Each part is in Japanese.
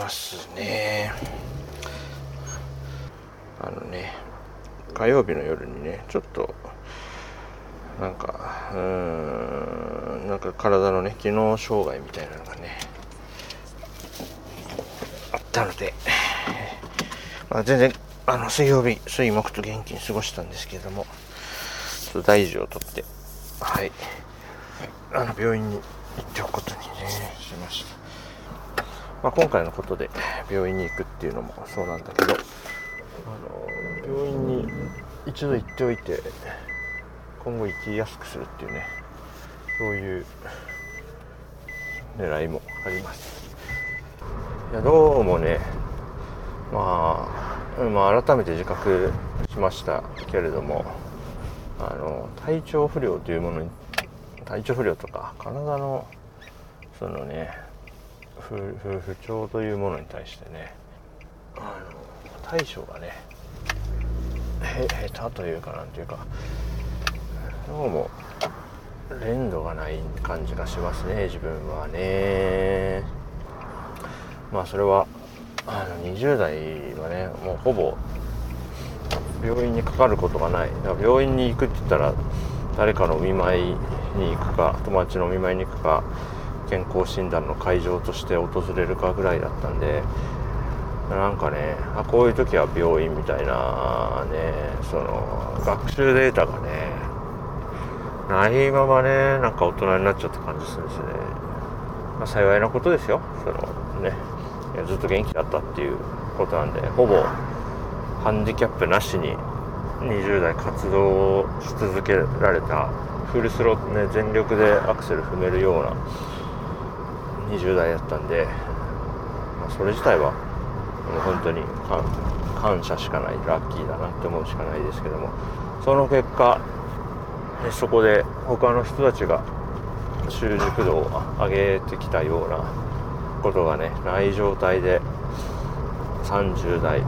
ますね。あのね、火曜日の夜にね、ちょっと、なんか、うーん、なんか体のね、機能障害みたいなのがね、あったので、まあ、全然、あの、水曜日、水木と元気に過ごしたんですけれども、ちょっと大事をとって、はい、あの、病院に行っておくことにね、しました。まあ、今回のことで病院に行くっていうのもそうなんだけど、あの、病院に一度行っておいて、今後行きやすくするっていうね、そういう狙いもあります。いや、どうもね、まあ、まあ、改めて自覚しましたけれども、あの、体調不良というものに、体調不良とか、体の、そのね、不調というものに対してね、あの、対処がね、へ下手というかなんていうか、どうも連度がない感じがしますね自分はね。まあそれはあの20代はねもうほぼ病院にかかることがない。だから病院に行くって言ったら誰かのお見舞いに行くか友達のお見舞いに行くか健康診断の会場として訪れるかぐらいだったんでなんかねあこういう時は病院みたいなねその学習データがねないままねなんか大人になっちゃった感じするんですね、まあ、幸いなことですよ。そのねずっと元気だったっていうことなんでほぼハンディキャップなしに20代活動し続けられたフルスロットね全力でアクセル踏めるような20代だったんで、まあ、それ自体はもう本当に感謝しかないラッキーだなって思うしかないですけどもその結果そこで他の人たちが習熟度を上げてきたようなことがねない状態で30代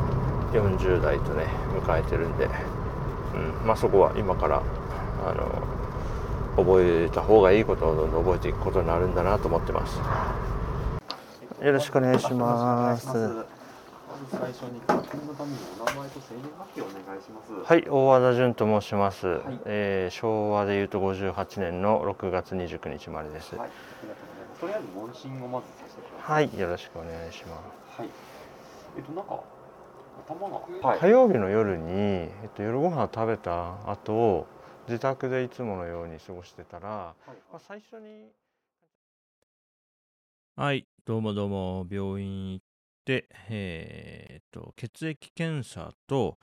40代とね迎えてるんで、うん、まあそこは今からあの覚えた方がいいことをどんどん覚えていくことになるんだなと思ってますよろしくお願いします最初に確認のためにお名前と生年月日をお願いします。はい大和田淳と申します、いえー昭和でいうと58年の6月29日生まれですはい、ありがとうございます。とりあえず問診をまずさせてください。はい、よろしくお願いします。はい。えっとなんか頭がはい火曜日の夜に、えっと、夜ご飯食べた後自宅でいつものように過ごしてたら、はいまあ、最初にはい、どうもどうも、病院行って、えーっと、血液検査と、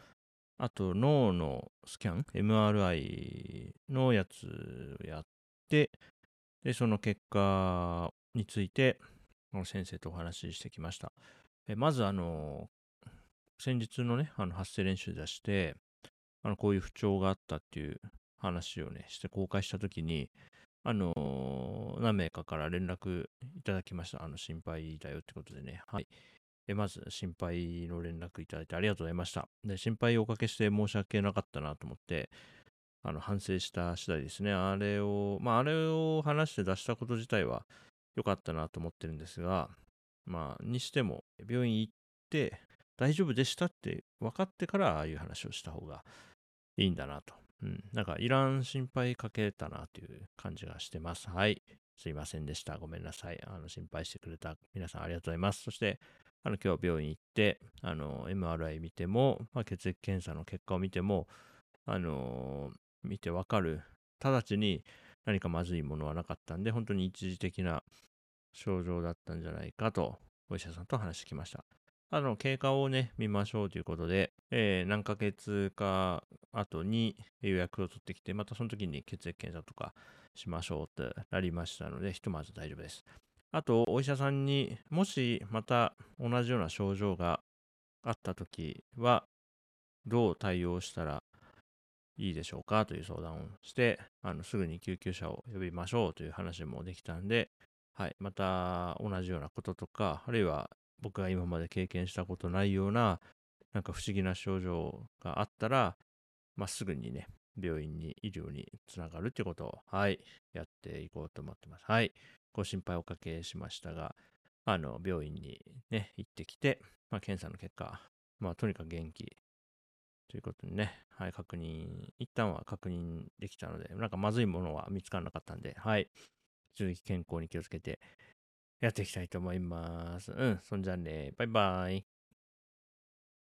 あと脳のスキャン、MRI のやつをやって、で、その結果について、先生とお話ししてきました。えまず、あの、先日のね、あの発声練習出して、あの、こういう不調があったっていう話をね、して公開したときに、あのー何名かから連絡いただきました。あの、心配だよってことでね。はい。えまず、心配の連絡いただいてありがとうございました。で、心配をおかけして申し訳なかったなと思って、あの、反省した次第ですね。あれを、まあ、あれを話して出したこと自体は良かったなと思ってるんですが、まあ、にしても、病院行って、大丈夫でしたって分かってから、ああいう話をした方がいいんだなと。うん。なんか、いらん心配かけたなという感じがしてます。はい。すいませんでした。ごめんなさい。あの、心配してくれた皆さんありがとうございます。そして、あの、今日病院行って、あの、MRI 見ても、まあ、血液検査の結果を見ても、あの見てわかる。直ちに何かまずいものはなかったんで、本当に一時的な症状だったんじゃないかと、お医者さんと話してきました。あの、経過をね、見ましょうということで、えー何ヶ月か後に予約を取ってきて、またその時に血液検査とかしましょうってなりましたので、ひとまず大丈夫です。あと、お医者さんにもしまた同じような症状があった時は、どう対応したらいいでしょうかという相談をして、あのすぐに救急車を呼びましょうという話もできたんで、はい、また同じようなこととか、あるいは僕が今まで経験したことないような、なんか不思議な症状があったら、まあ、すぐにね、病院に、医療につながるってことを、はい、やっていこうと思ってます。はい、ご心配おかけしましたが、あの、病院にね、行ってきて、まあ、検査の結果、まあ、とにかく元気ということにね、はい、確認、一旦は確認できたので、なんかまずいものは見つからなかったんで、はい、続き健康に気をつけてやっていきたいと思います。うん、そんじゃね、バイバイ。